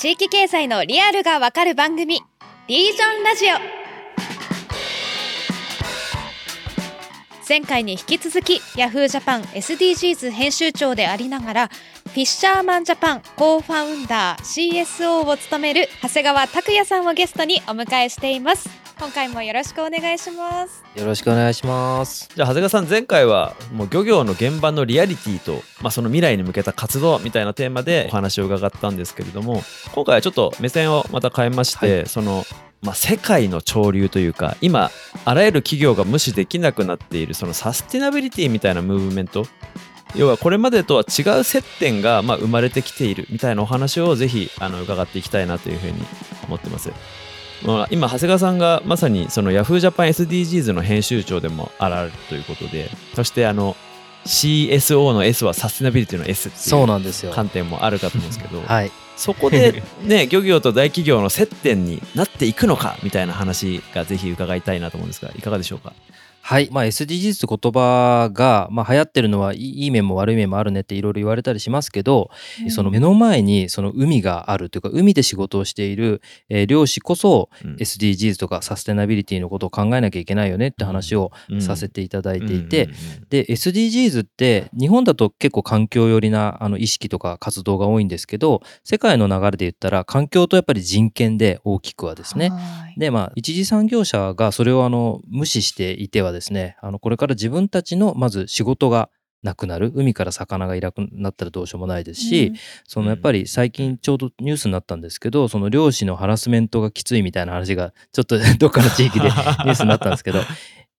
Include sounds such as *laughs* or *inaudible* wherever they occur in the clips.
地域経済のリアルがわかる番組リージョンラジオ。前回に引き続きヤフージャパン SDGs 編集長でありながらフィッシャーマンジャパンコーファウンダー CSO を務める長谷川拓也さんをゲストにお迎えしています。今回もよろしくお願いします。よろしくお願いします。じゃあ長谷川さん前回はもう漁業の現場のリアリティと、まあ、その未来に向けた活動みたいなテーマでお話を伺ったんですけれども今回はちょっと目線をまた変えまして、はい、そのまあ、世界の潮流というか今あらゆる企業が無視できなくなっているそのサスティナビリティみたいなムーブメント。要はこれまでとは違う接点がま生まれてきているみたいなお話をぜひあの伺っていきたいなというふうに思ってます。まあ、今長谷川さんがまさにその Yahoo! Japan SDGs の編集長でもあられるということでそしてあの CSO の S はサステナビリティの S っていう観点もあるかと思うんですけど *laughs* はい、そこでね *laughs* 漁業と大企業の接点になっていくのかみたいな話がぜひ伺いたいなと思うんですがいかがでしょうか？はい。まあ、SDGs って言葉が、まあ、流行ってるのはいい面も悪い面もあるねっていろいろ言われたりしますけど、うん、その目の前にその海があるというか、海で仕事をしている、えー、漁師こそ、SDGs とかサステナビリティのことを考えなきゃいけないよねって話をさせていただいていて、で、SDGs って日本だと結構環境寄りなあの意識とか活動が多いんですけど、世界の流れで言ったら環境とやっぱり人権で大きくはですね。で、まあ、一次産業者がそれをあの無視していてはですね、あのこれから自分たちのまず仕事がなくなる。海から魚がいなくなったらどうしようもないですし、うん、そのやっぱり最近ちょうどニュースになったんですけどその漁師のハラスメントがきついみたいな話がちょっと *laughs* どっかの地域でニュースになったんですけど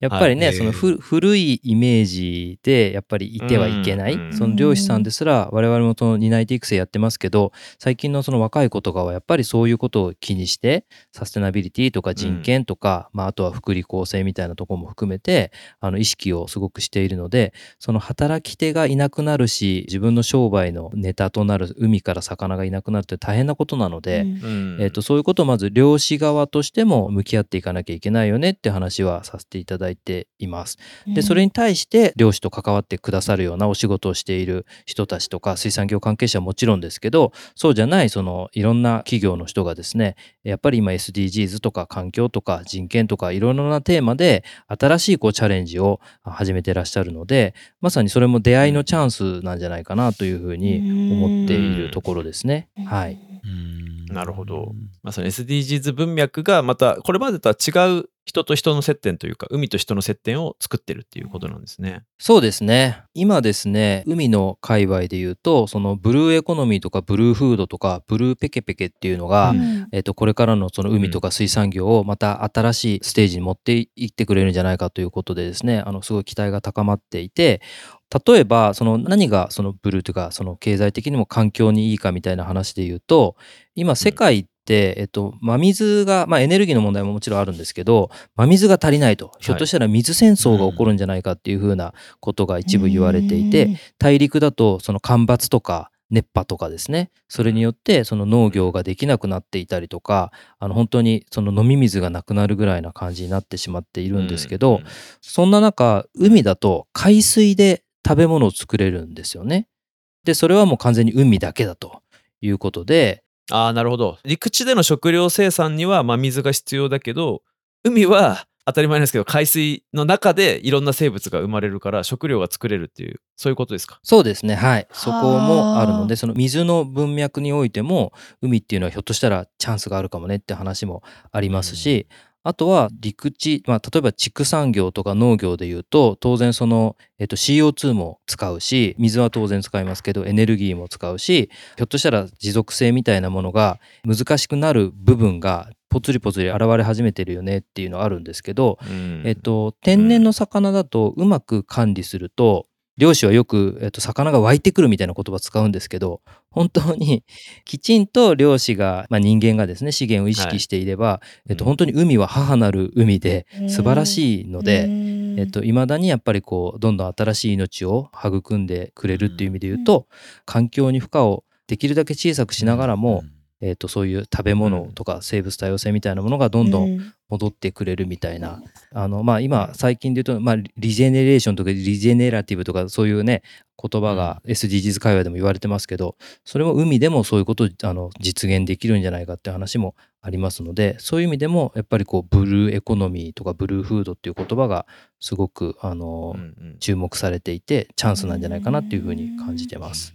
やっぱりね、はい、その古いイメージでやっぱりいてはいけない、うん、その漁師さんですら我々もその担い手育成やってますけど最近のその若い子とかはやっぱりそういうことを気にしてサステナビリティとか人権とか、うん、まあ、あとは福利厚生みたいなところも含めてあの意識をすごくしているのでその働き手がいなくなるし自分の商売のネタとなる海から魚がいなくなるって大変なことなので、うん、えーと、そういうことをまず漁師側としても向き合っていかなきゃいけないよねって話はさせていただいていています。でそれに対して漁師と関わってくださるようなお仕事をしている人たちとか水産業関係者はもちろんですけどそうじゃないそのいろんな企業の人がですねやっぱり今 SDGs とか環境とか人権とかいろいろなテーマで新しいこうチャレンジを始めてらっしゃるのでまさにそれも出会いのチャンスなんじゃないかなというふうに思っているところですね。はい、なるほど。まあ、その SDGs 文脈がまたこれまでとは違う人と人の接点というか海と人の接点を作ってるっていうことなんですね。そうですね。今ですね海の界隈で言うとそのブルーエコノミーとかブルーフードとかブルーペケペケっていうのが、うん、えー、とこれからのその海とか水産業をまた新しいステージに持っていってくれるんじゃないかということでですねあのすごい期待が高まっていて例えばその何がそのブルーというかその経済的にも環境にいいかみたいな話で言うと今世界、えっと、真水が、まあ、エネルギーの問題ももちろんあるんですけど、真水が足りないと、ひょっとしたら水戦争が起こるんじゃないかっていうふうなことが一部言われていて、大陸だとその干ばつとか、熱波とかですね。それによってその農業ができなくなっていたりとかあの本当にその飲み水がなくなるぐらいな感じになってしまっているんですけど、そんな中海だと海水で食べ物を作れるんですよね。でそれはもう完全に海だけだということでああ、なるほど。陸地での食料生産には、まあ、水が必要だけど、海は当たり前ですけど、海水の中でいろんな生物が生まれるから食料が作れるっていう、そういうことですか？そうですね。はい。そこもあるので、その水の文脈においても、海っていうのはひょっとしたらチャンスがあるかもねって話もありますし、うんあとは陸地、まあ、例えば畜産業とか農業でいうと当然その、えっと、CO2 も使うし水は当然使いますけどエネルギーも使うしひょっとしたら持続性みたいなものが難しくなる部分がぽつりぽつり現れ始めてるよねっていうのはあるんですけど、えっと、天然の魚だとうまく管理すると漁師はよく、えっと、魚が湧いてくるみたいな言葉使うんですけど、本当に *laughs* きちんと漁師が、まあ、人間がですね、資源を意識していれば、はい、えっと、本当に海は母なる海で素晴らしいので、えっと、未だにやっぱりこう、どんどん新しい命を育んでくれるっていう意味で言うと、環境に負荷をできるだけ小さくしながらも、えー、とそういう食べ物とか生物多様性みたいなものがどんどんん。戻ってくれるみたいな、あのまあ、今最近で言うと、まあ、リジェネレーションとかリジェネラティブとかそういうね言葉が SDGs 会話でも言われてますけどそれも海でもそういうことをあの実現できるんじゃないかって話もありますのでそういう意味でもやっぱりこうブルーエコノミーとかブルーフードっていう言葉がすごくあの、うんうん。注目されていてチャンスなんじゃないかなっていうふうに感じてます。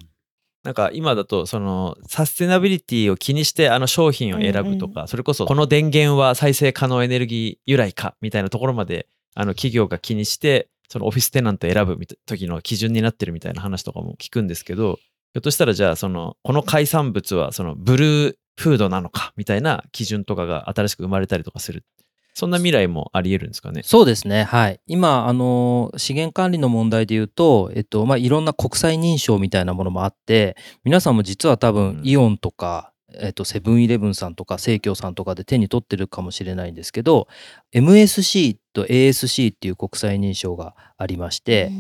なんか今だとそのサステナビリティを気にしてあの商品を選ぶとか、それこそこの電源は再生可能エネルギー由来かみたいなところまであの企業が気にしてそのオフィステナント選ぶみた時の基準になってるみたいな話とかも聞くんですけどひょっとしたらじゃあそのこの海産物はそのブルーフードなのかみたいな基準とかが新しく生まれたりとかするそんな未来もあり得るんですかね？そうですね。はい。今、あの、資源管理の問題で言うと、えっと、まあ、いろんな国際認証みたいなものもあって、皆さんも実は多う分ん、イオンとか、えっと、セブンイレブンさんとか、生協さんとかで手に取ってるかもしれないんですけど、MSC と ASC っていう国際認証がありまして、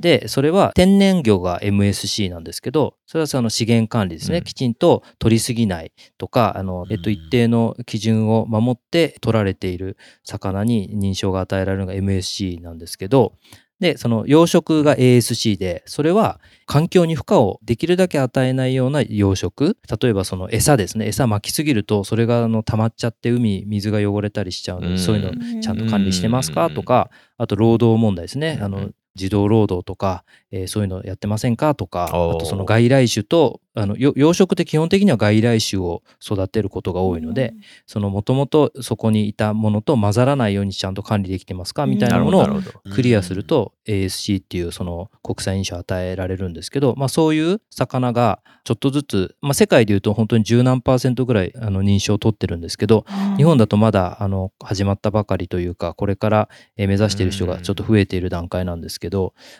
で、それは天然魚が MSC なんですけど、それはその資源管理ですね。うんきちんと取りすぎないとか、あの、えっと、うん一定の基準を守って取られている魚に認証が与えられるのが MSC なんですけど、で、その養殖が ASC で、それは環境に負荷をできるだけ与えないような養殖。例えばその餌ですね。餌巻きすぎると、それがあの溜まっちゃって海、水が汚れたりしちゃうので、うんそういうのうんちゃんと管理してますか？うんとか、あと労働問題ですね。あのうん、児童労働とか、えーそういうのやってませんかとか、あとその外来種と、あのよ養殖って基本的には外来種を育てることが多いので、そのもともとそこにいたものと混ざらないようにちゃんと管理できてますかみたいなものをクリアすると ASC っていうその国際認証を与えられるんですけど、まあ、そういう魚がちょっとずつ、まあ、世界でいうと本当に十何パーセントぐらいあの認証を取ってるんですけど日本だとまだあの始まったばかりというかこれからえー目指している人がちょっと増えている段階なんですけど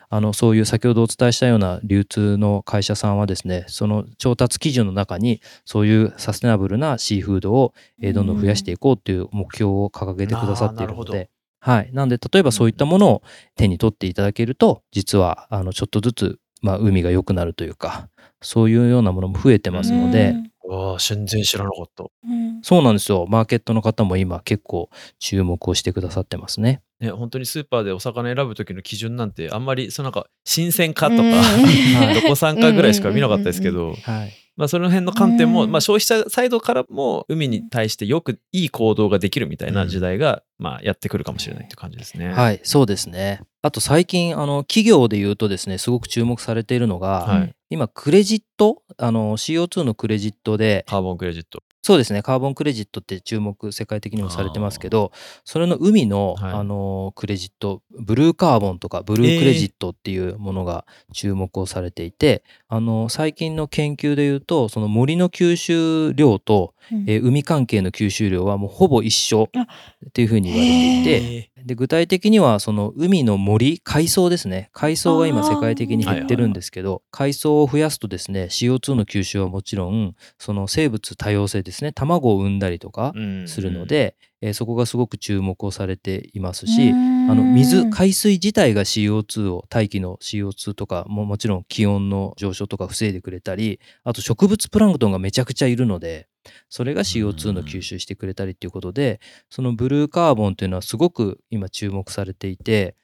あのそういう先ほどお伝えしたような流通の会社さんはですねその調達基準の中にそういうサステナブルなシーフードをえーどんどん増やしていこうっていう目標を掲げてくださっているので。はい。なんで、例えばそういったものを手に取っていただけると、実は、あの、ちょっとずつ、まあ、海が良くなるというか、そういうようなものも増えてますので、わあ全然知らなかったうんそうなんですよ。マーケットの方も今結構注目をしてくださってますね。ね、本当にスーパーでお魚選ぶ時の基準なんてあんまりそのなんか新鮮かとか、うんどこ産かぐらいしか見なかったですけど、はい。まあ、その辺の観点も、うんまあ、消費者サイドからも海に対してよくいい行動ができるみたいな時代が、まあ、やってくるかもしれないって感じですね。はい、そうですね。あと最近、あの、企業で言うとですね、すごく注目されているのが、はい今、クレジット、あの、CO2 のクレジットで、カーボンクレジット。そうですね、カーボンクレジットって注目、世界的にもされてますけど、それの海の、はい。あのクレジット、ブルーカーボンとかブルークレジットっていうものが注目をされていて、あの最近の研究でいうと、その森の吸収量と、えー海関係の吸収量はもうほぼ一緒あっていうふうに言われていて、えで具体的にはその海の森海藻ですね。海藻が今世界的に減ってるんですけど海藻を増やすとですね CO2 の吸収はもちろんその生物多様性ですね。卵を産んだりとかーするの、で、えーそこがすごく注目をされていますし、ああの水海水自体が CO2 を大気の CO2 とかももちろん気温の上昇とか防いでくれたりあと植物プランクトンがめちゃくちゃいるのでそれが CO2 の吸収してくれたりっていうことでそのブルーカーボンっていうのはすごく今注目されていて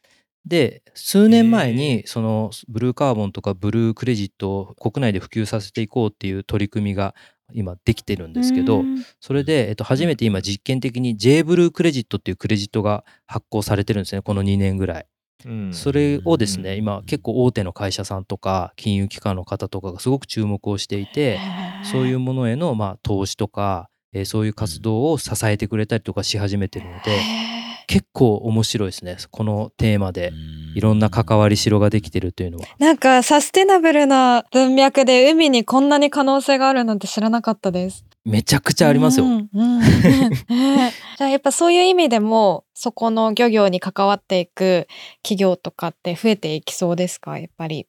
で数年前へにそのブルーカーボンとかブルークレジットを国内で普及させていこうっていう取り組みが今できてるんですけど、それで、えっと、初めて今実験的に J ブルークレジットっていうクレジットが発行されてるんですねこの2年ぐらい。うん。それをですね、うん。今結構大手の会社さんとか金融機関の方とかがすごく注目をしていて、そういうものへのまあ投資とか、えーそういう活動を支えてくれたりとかし始めてるので、結構面白いですねこのテーマでいろんな関わりしろができてるというのは。なんかサステナブルな文脈で海にこんなに可能性があるなんて知らなかったです。めちゃくちゃありますよ。うんうんうん *laughs* じゃあやっぱそういう意味でもそこの漁業に関わっていく企業とかって増えていきそうですか？やっぱり。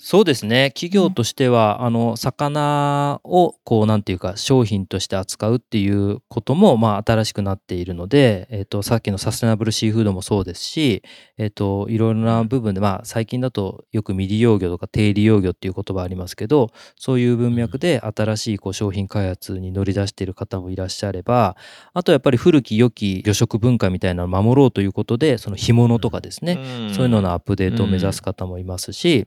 そうですね。企業としては、あの魚をこうなんていうか商品として扱うっていうこともまあ新しくなっているので、えっとさっきのサステナブルシーフードもそうですし、えっといろいろな部分でまあ最近だとよく未利用魚とか低利用魚っていう言葉ありますけどそういう文脈で新しいこう商品開発に乗り出している方もいらっしゃればあとやっぱり古き良き魚食文化みたいなのを守ろうということでその干物とかですね、そういうののアップデートを目指す方もいますし、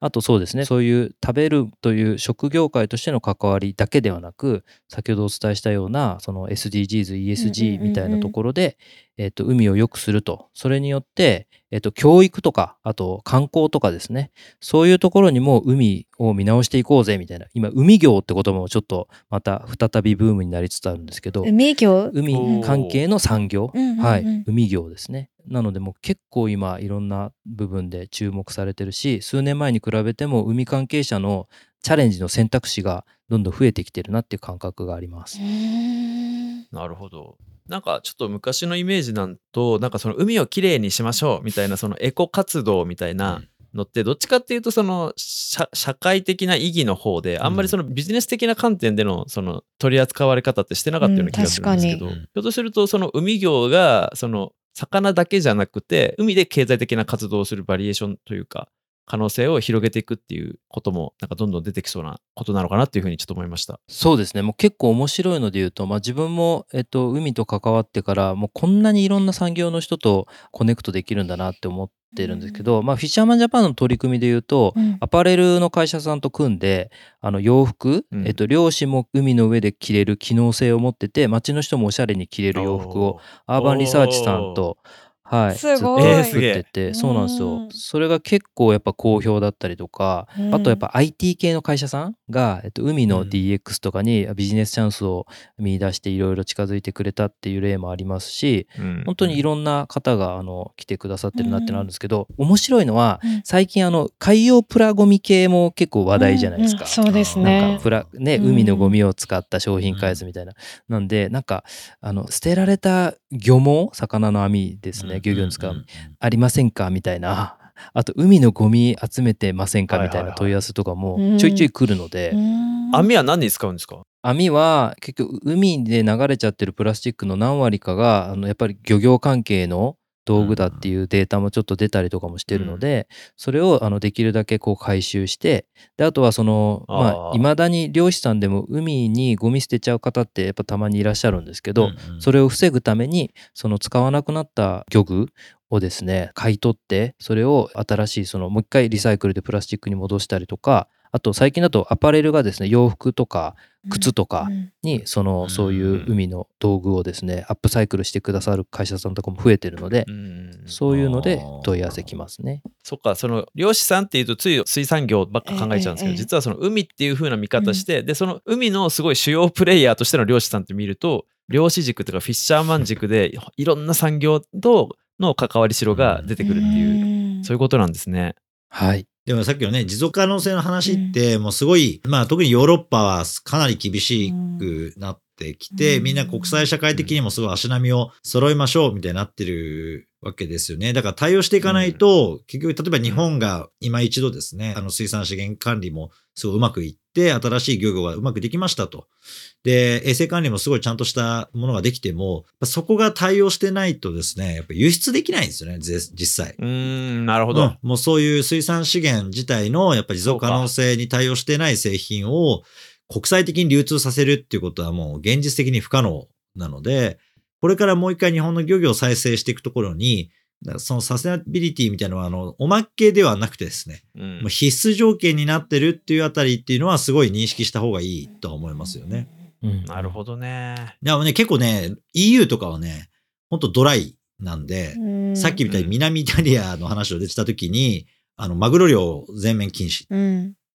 あとそうですねそういう食べるという食業界としての関わりだけではなく先ほどお伝えしたようなその SDGs、ESG みたいなところで、えっと海を良くすると。それによって、えっと教育とかあと観光とかですね。そういうところにも海を見直していこうぜみたいな。今海業って言葉もちょっとまた再びブームになりつつあるんですけど。海業？海関係の産業、はい、海業ですね。なのでもう結構今いろんな部分で注目されてるし数年前に比べても海関係者のチャレンジの選択肢がどんどん増えてきてるなっていう感覚があります。う。んなるほど。なんかちょっと昔のイメージなんとなんかその海をきれいにしましょうみたいなそのエコ活動みたいなのってどっちかっていうとその社社会的な意義の方であんまりそのビジネス的な観点でのその取り扱われ方ってしてなかったような気がするんですけど、うんひょっとするとその海業がその魚だけじゃなくて海で経済的な活動をするバリエーションというか可能性を広げていくっていうこともなんかどんどん出てきそうなことなのかなっていうふうにちょっと思いました。そうですね。もう結構面白いので言うと、まあ、自分も、えっと、海と関わってからもうこんなにいろんな産業の人とコネクトできるんだなって思ってるんですけど、まあ、フィッシャーマンジャパンの取り組みで言うと、うん。アパレルの会社さんと組んであの洋服、うん。えっと、漁師も海の上で着れる機能性を持ってて街の人もおしゃれに着れる洋服をアーバンリサーチさんと、はい、すごい。作ってて、そうなんですよ。うん。それが結構やっぱ好評だったりとか、うん。あとやっぱ IT 系の会社さんが、えっと、海のうん。DX とかにビジネスチャンスを見出していろいろ近づいてくれたっていう例もありますし、うん本当にいろんな方があの来てくださってるなってなるんですけど、面白いのはうん。最近あの海洋プラゴミ系も結構話題じゃないですか。うん。うんそうですなんねかプラね、うん。海のゴミを使った商品開発みたいな。なんでなんかあの捨てられた漁網魚の網ですね、漁業に使う、ありませんか？みたいな。あと海のゴミ集めてませんか？みたいな問い合わせとかもうん。ちょいちょい来るので、うん。網は何に使うんですか？網は結局海で流れちゃってるプラスチックの何割かがあのやっぱり漁業関係の道具だっていうデータもちょっと出たりとかもしてるので、それをあのできるだけこう回収してであとはそのまあいまだに漁師さんでも海にゴミ捨てちゃう方ってやっぱたまにいらっしゃるんですけど、それを防ぐためにその使わなくなった漁具をですね買い取ってそれを新しいそのもう一回リサイクルでプラスチックに戻したりとかあと最近だとアパレルがですね洋服とか靴とかうん。にそのうん。そういう海の道具をですねアップサイクルしてくださる会社さんとかも増えてるのでうんそういうので問い合わせきますね。そっかその漁師さんっていうとつい水産業ばっか考えちゃうんですけど、実はその海っていう風な見方して、でその海のすごい主要プレイヤーとしての漁師さんって見ると漁師軸とかフィッシャーマン軸でいろんな産業との関わりしろが出てくるっていう、んそういうことなんですね。はい。でもさっきのね、持続可能性の話って、もうすごい、まあ特にヨーロッパはかなり厳しくなってきて、うんみんな国際社会的にもすごい足並みを揃えましょうみたいになってるわけですよね。だから対応していかないと、結局例えば日本が今一度ですね、あの水産資源管理もすごいうまくいって、新しい漁業がうまくできましたと。で、衛生管理もすごいちゃんとしたものができても、そこが対応してないとですね、やっぱ輸出できないんですよね、ぜ実際。うーんなるほど。うんもうそういう水産資源自体のやっぱり持続可能性に対応してない製品を国際的に流通させるっていうことはもう現実的に不可能なので、これからもう一回日本の漁業を再生していくところに、そのサステナビリティみたいなのは、あの、おまけではなくてですね、うんもう必須条件になってるっていうあたりっていうのはすごい認識した方がいいとは思いますよね。うんなるほどね。でもね、結構ね、EU とかはね、ほんとドライなんで、うんさっきみたいに南イタリアの話を出てた時に、あの、マグロ漁全面禁止。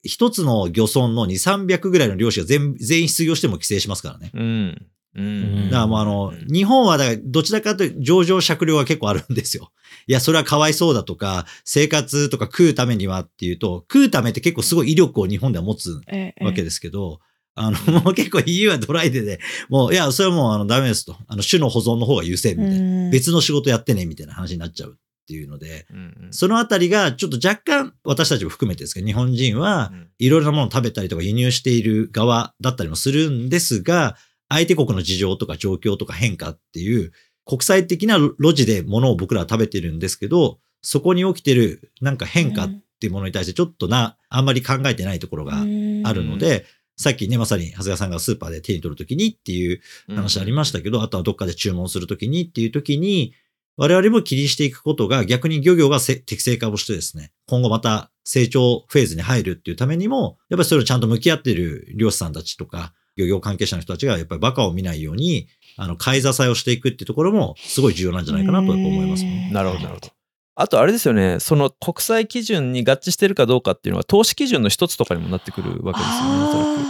うん一つの漁村の2、300ぐらいの漁師が全全員失業しても規制しますからね。うん。うん。だからもうあの、うん日本はだからどちらかというと上場酌量が結構あるんですよ。いや、それはかわいそうだとか、生活とか食うためにはっていうと、食うためって結構すごい威力を日本では持つええわけですけど、あの、もう結構 EU はドライでね、もう、いや、それはもうあのダメですと。あの、種の保存の方が優先みたいな。うん別の仕事やってね、みたいな話になっちゃうっっていうので、うんうん。そのあたりがちょっと若干私たちも含めてですけど、日本人はうん。いろいろなものを食べたりとか輸入している側だったりもするんですが、相手国の事情とか状況とか変化っていう国際的な路地で物を僕らは食べてるんですけど、そこに起きてるなんか変化っていうものに対してちょっとな、あんまり考えてないところがあるので、さっきね、まさに長谷川さんがスーパーで手に取るときにっていう話ありましたけど、あとはどっかで注文するときにっていうときに、我々も気にしていくことが逆に漁業がせ適正化をしてですね、今後また成長フェーズに入るっていうためにも、やっぱりそれをちゃんと向き合っている漁師さんたちとか、漁業関係者の人たちがやっぱりバカを見ないように、あの、買い支えをしていくっていうところもすごい重要なんじゃないかなと思いますね。なるほど、なるほど。あとあれですよね、その国際基準に合致してるかどうかっていうのは、投資基準の一つとかにもなってくるわけですよね、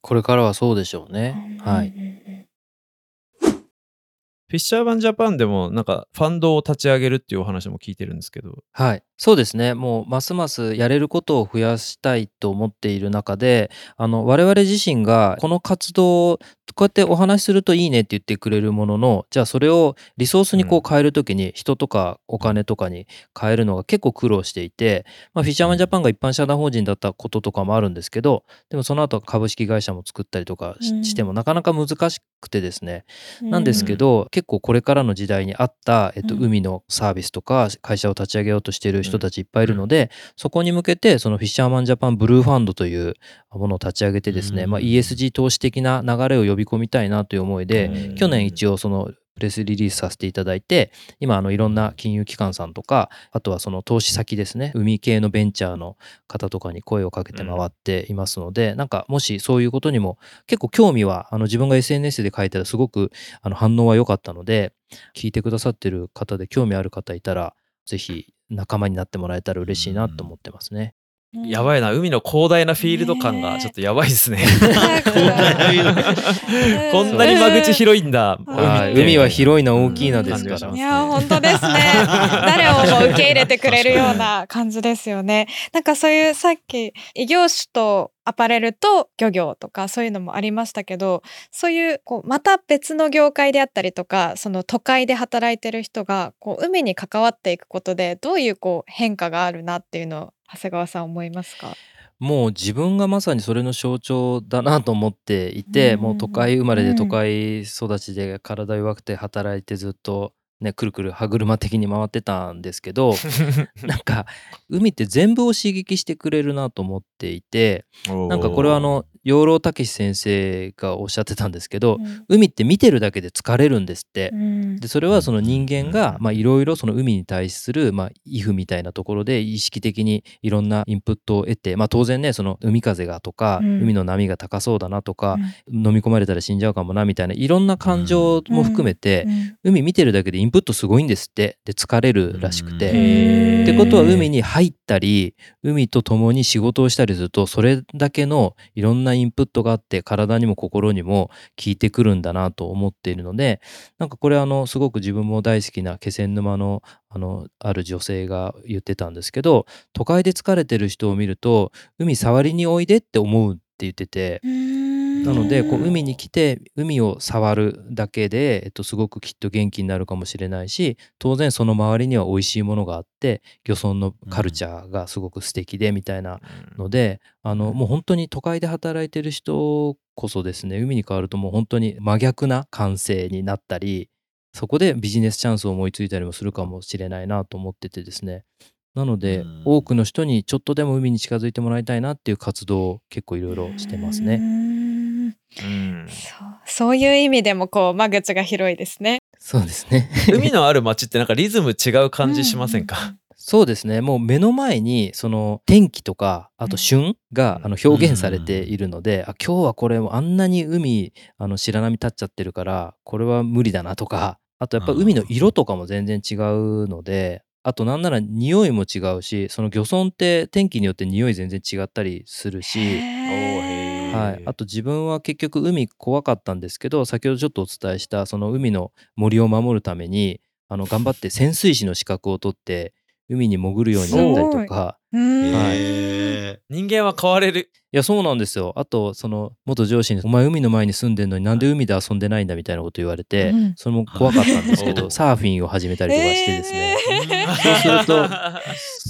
これからはそうでしょうーね。はい。フィッシャーバンジャパンでもなんかファンドを立ち上げるっていうお話も聞いてるんですけど。はい。そうですね。もう、ますますやれることを増やしたいと思っている中で、あの、我々自身がこの活動をこうやってお話しするといいねって言ってくれるものの、じゃあそれをリソースにこう変えるときに、人とかお金とかに変えるのが結構苦労していて、まあ、フィッシャーマンジャパンが一般社団法人だったこととかもあるんですけど、でもその後株式会社も作ったりとかしてもなかなか難しくてですね、なんですけど、結構これからの時代に合った、えっと、うん。海のサービスとか会社を立ち上げようとしている人たちいっぱいいるので、そこに向けてそのフィッシャーマンジャパンブルーファンドというものを立ち上げてですね、うん。まあ、ESG 投資的な流れを呼び込みたいなという思いで、うん。去年一応そのプレスリリースさせていただいて今あのいろんな金融機関さんとかあとはその投資先ですね海系のベンチャーの方とかに声をかけて回っていますので、なんかもしそういうことにも結構興味はあの自分が SNS で書いたらすごくあの反応は良かったので聞いてくださってる方で興味ある方いたらぜひ仲間になってもらえたら嬉しいなと思ってますね。やばいな、海の広大なフィールド感がちょっとやばいですね。*laughs* こんなに間口広いんだ、海は広いな大きいなですから。いや本当ですね。*laughs* 誰をも受け入れてくれるような感じですよね。なんかそういうさっき異業種とアパレルと漁業とかそういうのもありましたけど、そういうこうまた別の業界であったりとか、その都会で働いてる人がこう海に関わっていくことでどういうこう変化があるなっていうのを長谷川さん思いますか？もう自分がまさにそれの象徴だなと思っていて、うんもう都会生まれうんで都会育ちで体弱くて働いてずっとねくるくる歯車的に回ってたんですけど *laughs* なんか海って全部を刺激してくれるなと思っていてなんかこれはあの養老孟司先生がおっしゃってたんですけど、海って見てるだけで疲れるんですって。うん。でそれはその人間がまあいろいろその海に対するまあイフみたいなところで意識的にいろんなインプットを得てまあ当然ねその海風がとかうん。海の波が高そうだなとか飲み込まれたら死んじゃうかもなみたいないろんな感情も含めて海見てるだけでインプットすごいんですって。で疲れるらしくて。うん。ってことは海に入ったり海と共に仕事をしたりするとそれだけのいろんなインプットがあって体にも心にも効いてくるんだなと思っているのでなんかこれあのすごく自分も大好きな気仙沼のあのある女性が言ってたんですけど都会で疲れてる人を見ると海触りにおいでって思うって言っててなのでこう海に来て海を触るだけで、えっと、すごくきっと元気になるかもしれないし当然その周りには美味しいものがあって漁村のカルチャーがすごく素敵でみたいなので、あのもう本当に都会で働いてる人こそですね海に変わるともう本当に真逆な感性になったりそこでビジネスチャンスを思いついたりもするかもしれないなと思っててですね。なので、うん。多くの人にちょっとでも海に近づいてもらいたいなっていう活動を結構いろいろしてますね。ね。うんそうそういう意味でもこう間口が広いですね。そうですね。*laughs* 海のある街ってなんかリズム違う感じしませんか、そうですね。もう目の前にその天気とかあと旬がうんあの表現されているので、あ今日はこれあんなに海あの白波立っちゃってるからこれは無理だなとかあとやっぱ海の色とかも全然違うのであとなんなら匂いも違うしその漁村って天気によって匂い全然違ったりするし。はい、あと自分は結局海怖かったんですけど先ほどちょっとお伝えしたその海の森を守るためにあの頑張って潜水士の資格を取って海に潜るようになったりとかうんはい。人間は変われる。いやそうなんですよ。あとその元上司に「お前海の前に住んでんのになんで海で遊んでないんだ」みたいなこと言われて、うん。それも怖かったんですけど *laughs* サーフィンを始めたりとかしてですね、そうすると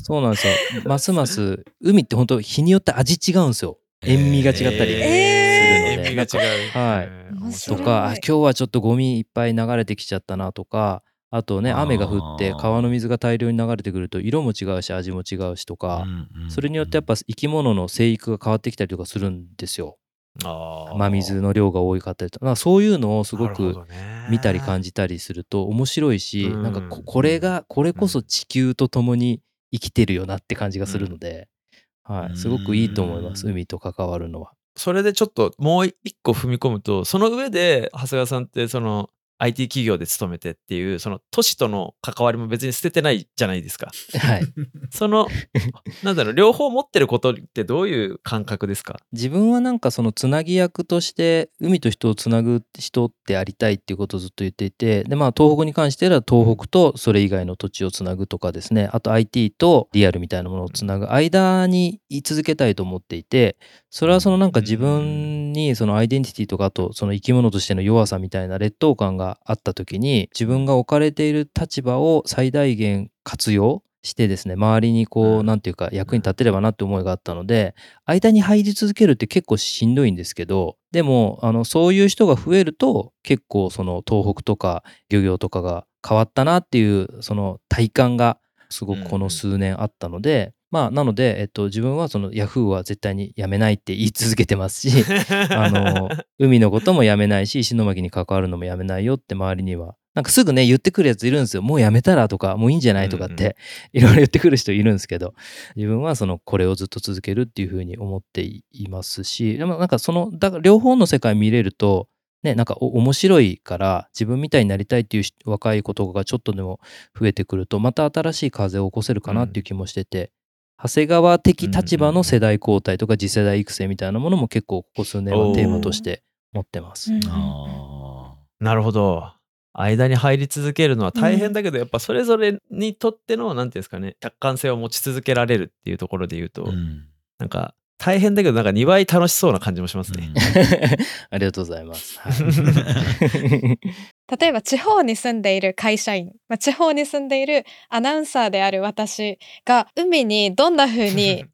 そうなんですよ。ますます海って本当日によって味違うんですよ塩味が違ったり。するので、え塩味が違う。はい。とかあ今日はちょっとゴミいっぱい流れてきちゃったなとかあとね雨が降って川の水が大量に流れてくると色も違うし味も違うしとか、それによってやっぱ生き物の生育が変わってきたりとかするんですよ。真水の量が多かったりとか。そういうのをすごく見たり感じたりすると面白いし、うん。なんかここれがこれこそ地球と共に生きてるよなって感じがするので、はい、すごくいいと思います、うん海と関わるのは。それでちょっともう一個踏み込むとその上で長谷川さんってその IT 企業で勤めてっていうその都市との関わりも別に捨ててないじゃないですか。はい、*laughs* そのなんだろう両方持ってることってどういう感覚ですか？自分はなんかそのつなぎ役として海と人をつなぐ人ってありたいっていうことをずっと言っていてでまあ東北に関しては東北とそれ以外の土地をつなぐとかですね。あと IT とリアルみたいなものをつなぐ。間に居続けたいと思っていてそれはそのなんか自分にそのアイデンティティとかあとその生き物としての弱さみたいな劣等感があった時に自分が置かれている立場を最大限活用してですね周りにこうなんていうか役に立てればなって思いがあったので間に入り続けるって結構しんどいんですけどでもあのそういう人が増えると結構その東北とか漁業とかが変わったなっていうその体感がすごくこの数年あったので、まあなので、えっと、自分はそのヤフーは絶対にやめないって言い続けてますし *laughs* あの海のこともやめないし石巻に関わるのもやめないよって周りにはなんかすぐね言ってくるやついるんですよ。もうやめたらとかもういいんじゃないとかっていろいろ言ってくる人いるんですけど自分はそのこれをずっと続けるっていうふうに思っていますしでもなんかそのだから両方の世界見れるとねなんかお面白いから自分みたいになりたいっていう人若い子とかがちょっとでも増えてくるとまた新しい風を起こせるかなっていう気もしてて、長谷川的立場の世代交代とか次世代育成みたいなものも結構ここ数年はテーマとして持ってます。うんあなるほど。間に入り続けるのは大変だけど、やっぱそれぞれにとってのなんていうんですかね客観性を持ち続けられるっていうところで言うと、ーうんなんか大変だけどなんか2倍楽しそうな感じもしますね。*laughs* ありがとうございます。はい *laughs* 例えば地方に住んでいる会社員、まあ、地方に住んでいるアナウンサーである私が海にどんな風に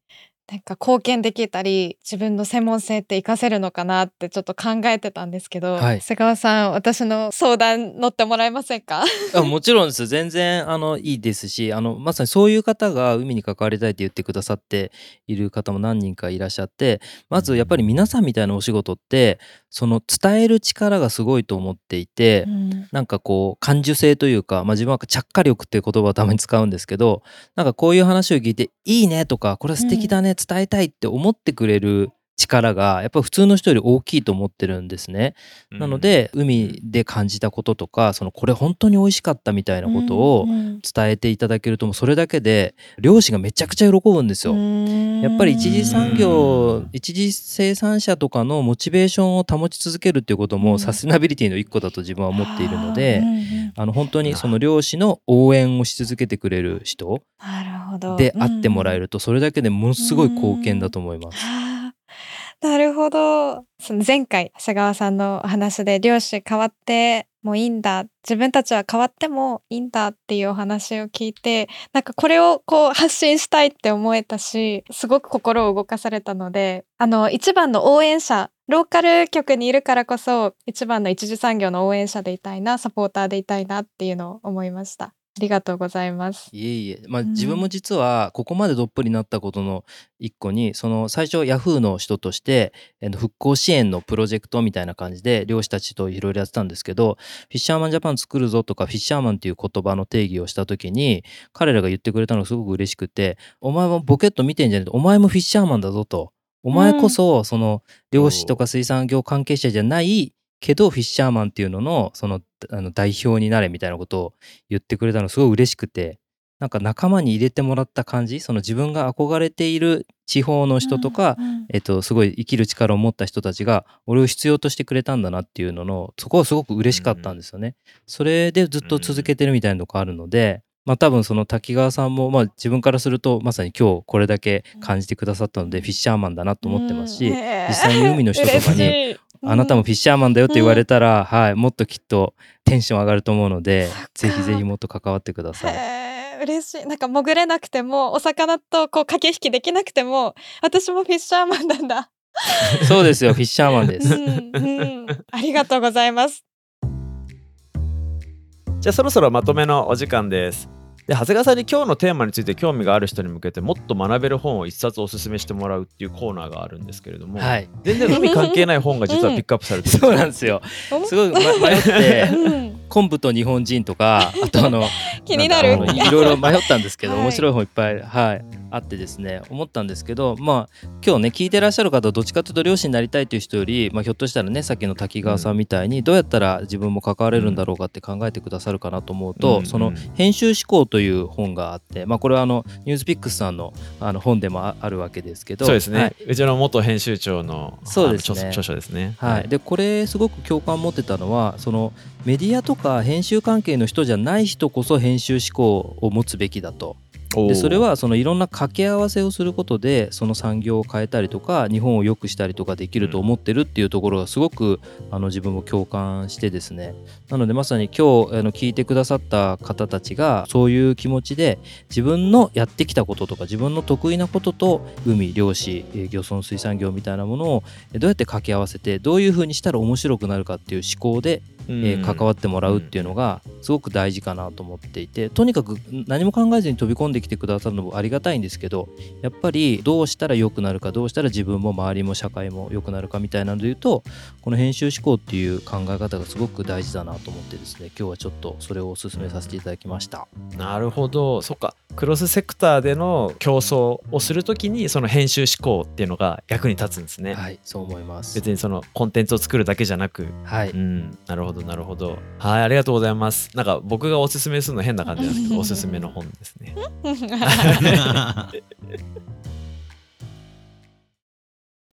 なんか貢献できたり自分の専門性って活かせるのかなってちょっと考えてたんですけど、はい。瀬川さん私の相談乗ってもらえませんか？あもちろんです。全然あのいいですしあのまさにそういう方が海に関わりたいって言ってくださっている方も何人かいらっしゃってまずやっぱり皆さんみたいなお仕事ってその伝える力がすごいと思っていて、なんかこう感受性というか、まあ、自分は着火力っていう言葉をたまに使うんですけどなんかこういう話を聞いて「いいね」とか「これ素敵だね、伝えたい」って思ってくれる力がやっぱ普通の人より大きいと思ってるんですね。なので海で感じたこととかそのこれ本当に美味しかったみたいなことを伝えていただけるともうそれだけで漁師がめちゃくちゃ喜ぶんですよ。やっぱり一次産業うん一次生産者とかのモチベーションを保ち続けるっていうことうん。もサステナビリティの一個だと自分は思っているのであの本当にその漁師の応援をし続けてくれる人であってもらえる、るとそれだけでものすごい貢献だと思います。なるほど。その前回長谷川さんのお話で漁師変わってもいいんだ。自分たちは変わってもいいんだっていうお話を聞いてなんかこれをこう発信したいって思えたしすごく心を動かされたのであの一番の応援者ローカル局にいるからこそ一番の一次産業の応援者でいたいなサポーターでいたいなっていうのを思いました。ありがとうございます。いえいえ、まあ、うん。自分も実はここまでどっぷりになったことの一個にその最初ヤフーの人としてえー復興支援のプロジェクトみたいな感じで漁師たちといろいろやってたんですけどフィッシャーマンジャパン作るぞとかフィッシャーマンっていう言葉の定義をした時に彼らが言ってくれたのがすごく嬉しくてお前もボケっと見てんじゃねえとお前もフィッシャーマンだぞと。お前こそその漁師とか水産業関係者じゃないけどフィッシャーマンっていうののそのあの代表になれみたいなことを言ってくれたのすごい嬉しくてなんか仲間に入れてもらった感じその自分が憧れている地方の人とか、うんうん。えっと、すごい生きる力を持った人たちが俺を必要としてくれたんだなっていうののそこはすごく嬉しかったんですよね。それでずっと続けてるみたいなとこあるのでまあ多分その滝川さんもまあ自分からするとまさに今日これだけ感じてくださったのでフィッシャーマンだなと思ってますし、実際に海の人とかにあなたもフィッシャーマンだよって言われたら、はい、もっときっとテンション上がると思うのでぜひぜひもっと関わってください。嬉しいなんか潜れなくてもお魚とこう駆け引きできなくても私もフィッシャーマンなんだ *laughs* そうですよフィッシャーマンでうす。んうんありがとうございますじゃあそろそろまとめのお時間です。で長谷川さんに今日のテーマについて興味がある人に向けてもっと学べる本を一冊おすすめしてもらうっていうコーナーがあるんですけれども、はい、全然 *laughs* 海関係ない本が実はピックアップされてる。そうなんですよ。お *laughs* すごい、ま、迷って。*laughs* うん昆布と日本人とか *laughs* あとあの気になる。いろいろ迷ったんですけど、はい。面白い本いっぱい、はい、あってですね思ったんですけどまあ今日ね聞いてらっしゃる方どっちかというと漁師になりたいという人より、まあ、ひょっとしたらねさっきの滝川さんみたいにどうやったら自分も関われるんだろうかって考えてくださるかなと思うと、うんその編集思考という本があって、まあ、これはあのニュースピックスさんのあの本でもああるわけですけどそうですね、はい。うちの元編集長のそうですね。著書ですね。はい、でこれすごく共感持ってたのはそのメディアとか編集関係の人じゃない人こそ編集思考を持つべきだと。でそれはそのいろんな掛け合わせをすることでその産業を変えたりとか日本を良くしたりとかできると思ってるっていうところがすごくあの自分も共感してですね。なのでまさに今日あの聞いてくださった方たちがそういう気持ちで自分のやってきたこととか自分の得意なことと海漁師えー漁村水産業みたいなものをえーどうやって掛け合わせてどういうふうにしたら面白くなるかっていう思考でえー関わってもらうっていうのがすごく大事かなと思っていてとにかく何も考えずに飛び込んできてくださるのもありがたいんですけどやっぱりどうしたら良くなるかどうしたら自分も周りも社会も良くなるかみたいなので言うとこの編集思考っていう考え方がすごく大事だなと思ってですね今日はちょっとそれをお勧めさせていただきました。なるほど。そっか。クロスセクターでの競争をするときにその編集思考っていうのが役に立つんですね。はいそう思います。別にそのコンテンツを作るだけじゃなく、はい、うん、なるほどなるほど。はいありがとうございます。なんか僕がおすすめするの変な感じなんですけど *laughs* おすすめの本ですね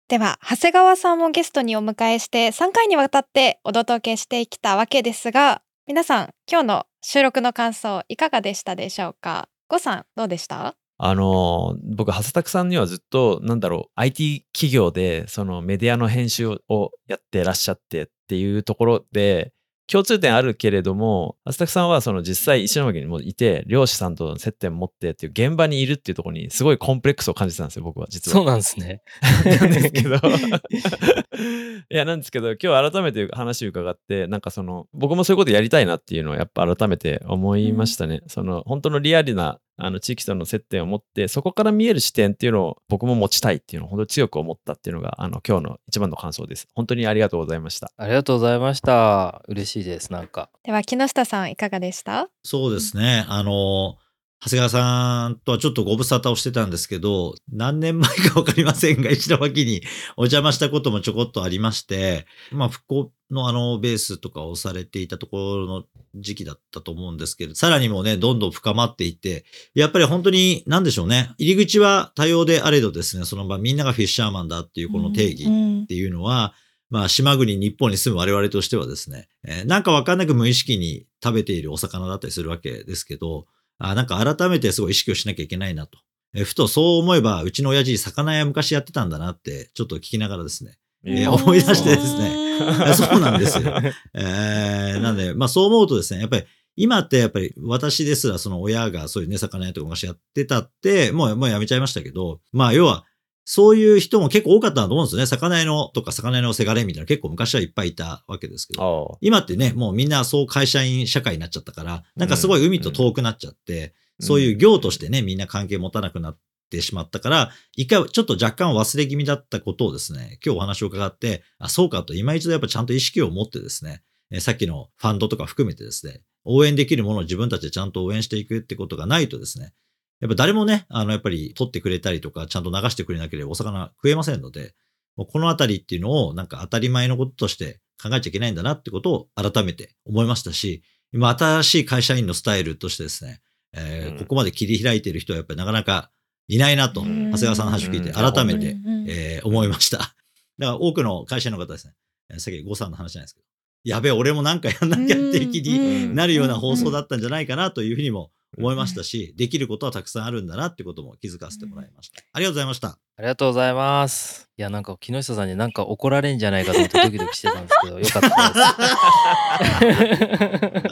では長谷川さんをゲストにお迎えして3回にわたってお届けしてきたわけですが皆さん今日の収録の感想いかがでしたでしょうか？ごさんどうでした？あの僕長谷拓さんにはずっとなんだろう IT 企業でそのメディアの編集をやってらっしゃってっていうところで共通点あるけれども長谷拓さんはその実際石巻にもいて漁師さんとの接点持ってっていう現場にいるっていうところにすごいコンプレックスを感じてたんですよ僕は実は。そうなんですね。なんですけど *laughs* いやなんですけど今日改めて話を伺ってなんかその僕もそういうことやりたいなっていうのをやっぱ改めて思いましたね、その本当のリアルなあの地域との接点を持ってそこから見える視点っていうのを僕も持ちたいっていうのを本当に強く思ったっていうのがあの今日の一番の感想です本当にありがとうございましたありがとうございました。嬉しいですなんか。では木下さんいかがでした？そうですね。あの、長谷川さんとはちょっとご無沙汰をしてたんですけど、何年前かわかりませんが、*laughs* 石巻にお邪魔したこともちょこっとありまして、まあ、復興のあの、ベースとかをされていたところの時期だったと思うんですけど、さらにもうね、どんどん深まっていって、やっぱり本当に、なんでしょうね。入り口は多様であれどですね、その場みんながフィッシャーマンだっていうこの定義。うんっていうのは、まあ、島国日本に住む我々としてはですね、えーなんかわかんなく無意識に食べているお魚だったりするわけですけど、あなんか改めてすごい意識をしなきゃいけないなと。えーふとそう思えば、うちの親父、魚屋昔やってたんだなって、ちょっと聞きながらですね。えー思い出してですねそうなんですよ。*laughs* えーなんで、まあそう思うとですね、やっぱり今ってやっぱり私ですらその親がそういうね、魚屋とか昔やってたって、もう、もうやめちゃいましたけど、まあ要は、そういう人も結構多かったなと思うんですよね。魚屋のとか魚屋のせがれみたいな結構昔はいっぱいいたわけですけど。あ今ってね、もうみんなそう会社員社会になっちゃったから、なんかすごい海と遠くなっちゃって、そういう業としてね、みんな関係持たなくなってしまったから、一回ちょっと若干忘れ気味だったことをですね、今日お話を伺って、あ、そうかと、今一度やっぱちゃんと意識を持ってですね、えーさっきのファンドとか含めてですね、応援できるものを自分たちでちゃんと応援していくってことがないとですね、やっぱ誰もね、あの、やっぱり取ってくれたりとか、ちゃんと流してくれなければお魚食えませんので、もうこのあたりっていうのをなんか当たり前のこととして考えちゃいけないんだなってことを改めて思いましたし、今新しい会社員のスタイルとしてですね、えーうん。ここまで切り開いている人はやっぱりなかなかいないなと、うん。長谷川さんの話を聞いてうん。改めて、えー思いました。だから多くの会社員の方ですね、えーさっき呉さんの話じゃないですけど、やべえ、俺もなんかやんなきゃっていう気にうん。なるような放送だったんじゃないかなというふうにも思いましたし、できることはたくさんあるんだなってことも気づかせてもらいました。ありがとうございました。ありがとうございます。いや、なんか木下さんになんか怒られんじゃないかと思ってドキドキしてたんですけど、よかった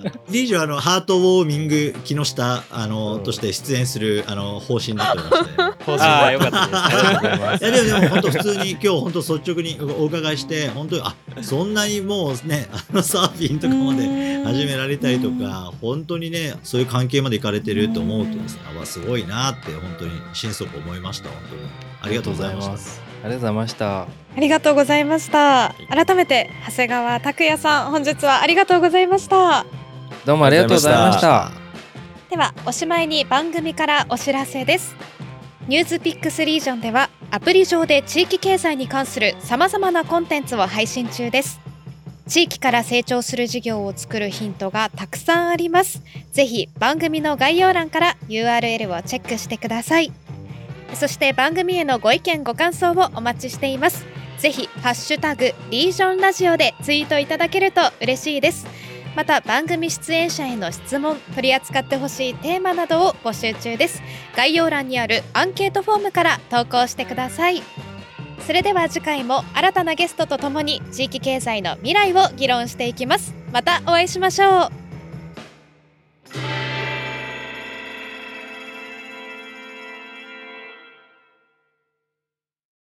です。*laughs* リージュはあのハートウォーミング木下あの、うんとして出演するあの方針になっておりまして、*laughs* ああ、よかったです。い。やでもでも本当普通に今日本当率直にお伺いして本当にあそんなにもうねあのサーフィンとかまで始められたりとか本当にねそういう関係まで行かれてると思うとですねあすごいなって本当に心底思いました本当にありがとうございましたす。ありがとうございました。ありがとうございました改めて長谷川拓也さん本日はありがとうございましたどうもありがとうございました。ではおしまいに番組からお知らせです。ニュースピックスリージョンではアプリ上で地域経済に関するさまざまなコンテンツを配信中です。地域から成長する事業を作るヒントがたくさんあります。ぜひ番組の概要欄から URL をチェックしてください。そして番組へのご意見ご感想をお待ちしています。ぜひハッシュタグリージョンラジオでツイートいただけると嬉しいです。また番組出演者への質問取り扱ってほしいテーマなどを募集中です。概要欄にあるアンケートフォームから投稿してください。それでは次回も新たなゲストとともに地域経済の未来を議論していきます。またお会いしましょう。